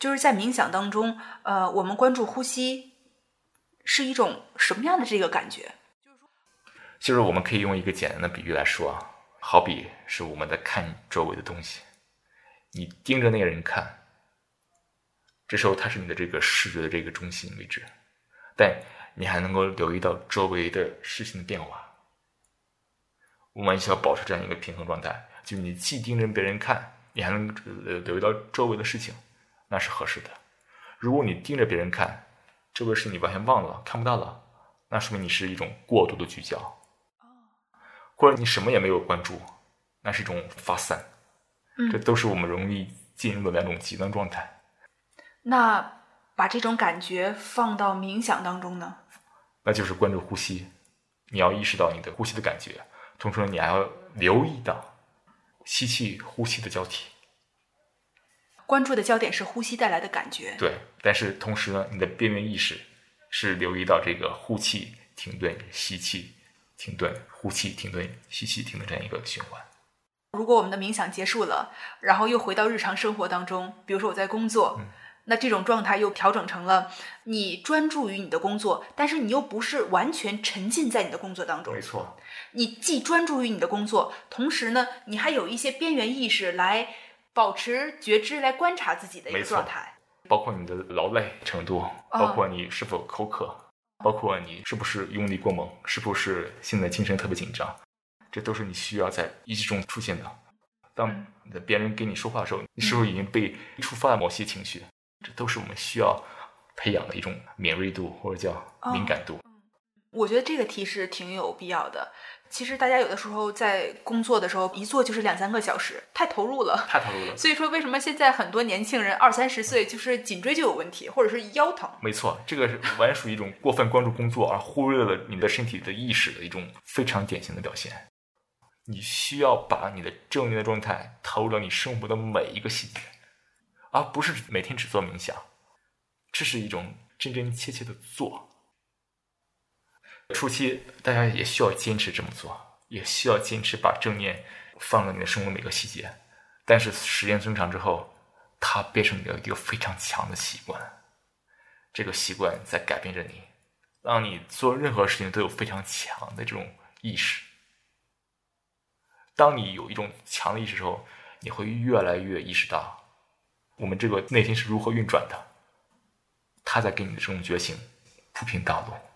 就是在冥想当中，呃，我们关注呼吸是一种什么样的这个感觉？就是我们可以用一个简单的比喻来说啊，好比是我们在看周围的东西，你盯着那个人看，这时候他是你的这个视觉的这个中心位置，但你还能够留意到周围的事情的变化。我们需要保持这样一个平衡状态，就你既盯着别人看，你还能留意到周围的事情。那是合适的。如果你盯着别人看，这个事你完全忘了，看不到了，那说明你是一种过度的聚焦，或者你什么也没有关注，那是一种发散。这都是我们容易进入的两种极端状态。那把这种感觉放到冥想当中呢？那就是关注呼吸，你要意识到你的呼吸的感觉，同时你还要留意到吸气、呼吸的交替。关注的焦点是呼吸带来的感觉，对。但是同时呢，你的边缘意识是留意到这个呼气停顿、吸气停顿、呼气停顿、吸气停顿这样一个循环。如果我们的冥想结束了，然后又回到日常生活当中，比如说我在工作，那这种状态又调整成了你专注于你的工作，但是你又不是完全沉浸在你的工作当中。没错，你既专注于你的工作，同时呢，你还有一些边缘意识来。保持觉知来观察自己的一个状态，包括你的劳累程度，包括你是否口渴，包括你是不是用力过猛，是不是现在精神特别紧张，这都是你需要在意识中出现的。当别人跟你说话的时候，你是否已经被触发了某些情绪？这都是我们需要培养的一种敏锐度或者叫敏感度。我觉得这个提示挺有必要的。其实大家有的时候在工作的时候，一坐就是两三个小时，太投入了，太投入了。所以说，为什么现在很多年轻人二三十岁就是颈椎就有问题，或者是腰疼？没错，这个是完全属于一种过分关注工作而忽略了你的身体的意识的一种非常典型的表现。你需要把你的正念的状态投入到你生活的每一个细节，而不是每天只做冥想。这是一种真真切切的做。初期大家也需要坚持这么做，也需要坚持把正念放在你的生活每个细节。但是时间增长之后，它变成你的一个非常强的习惯。这个习惯在改变着你，让你做任何事情都有非常强的这种意识。当你有一种强的意识之后，你会越来越意识到，我们这个内心是如何运转的。它在给你的这种觉醒铺平道路。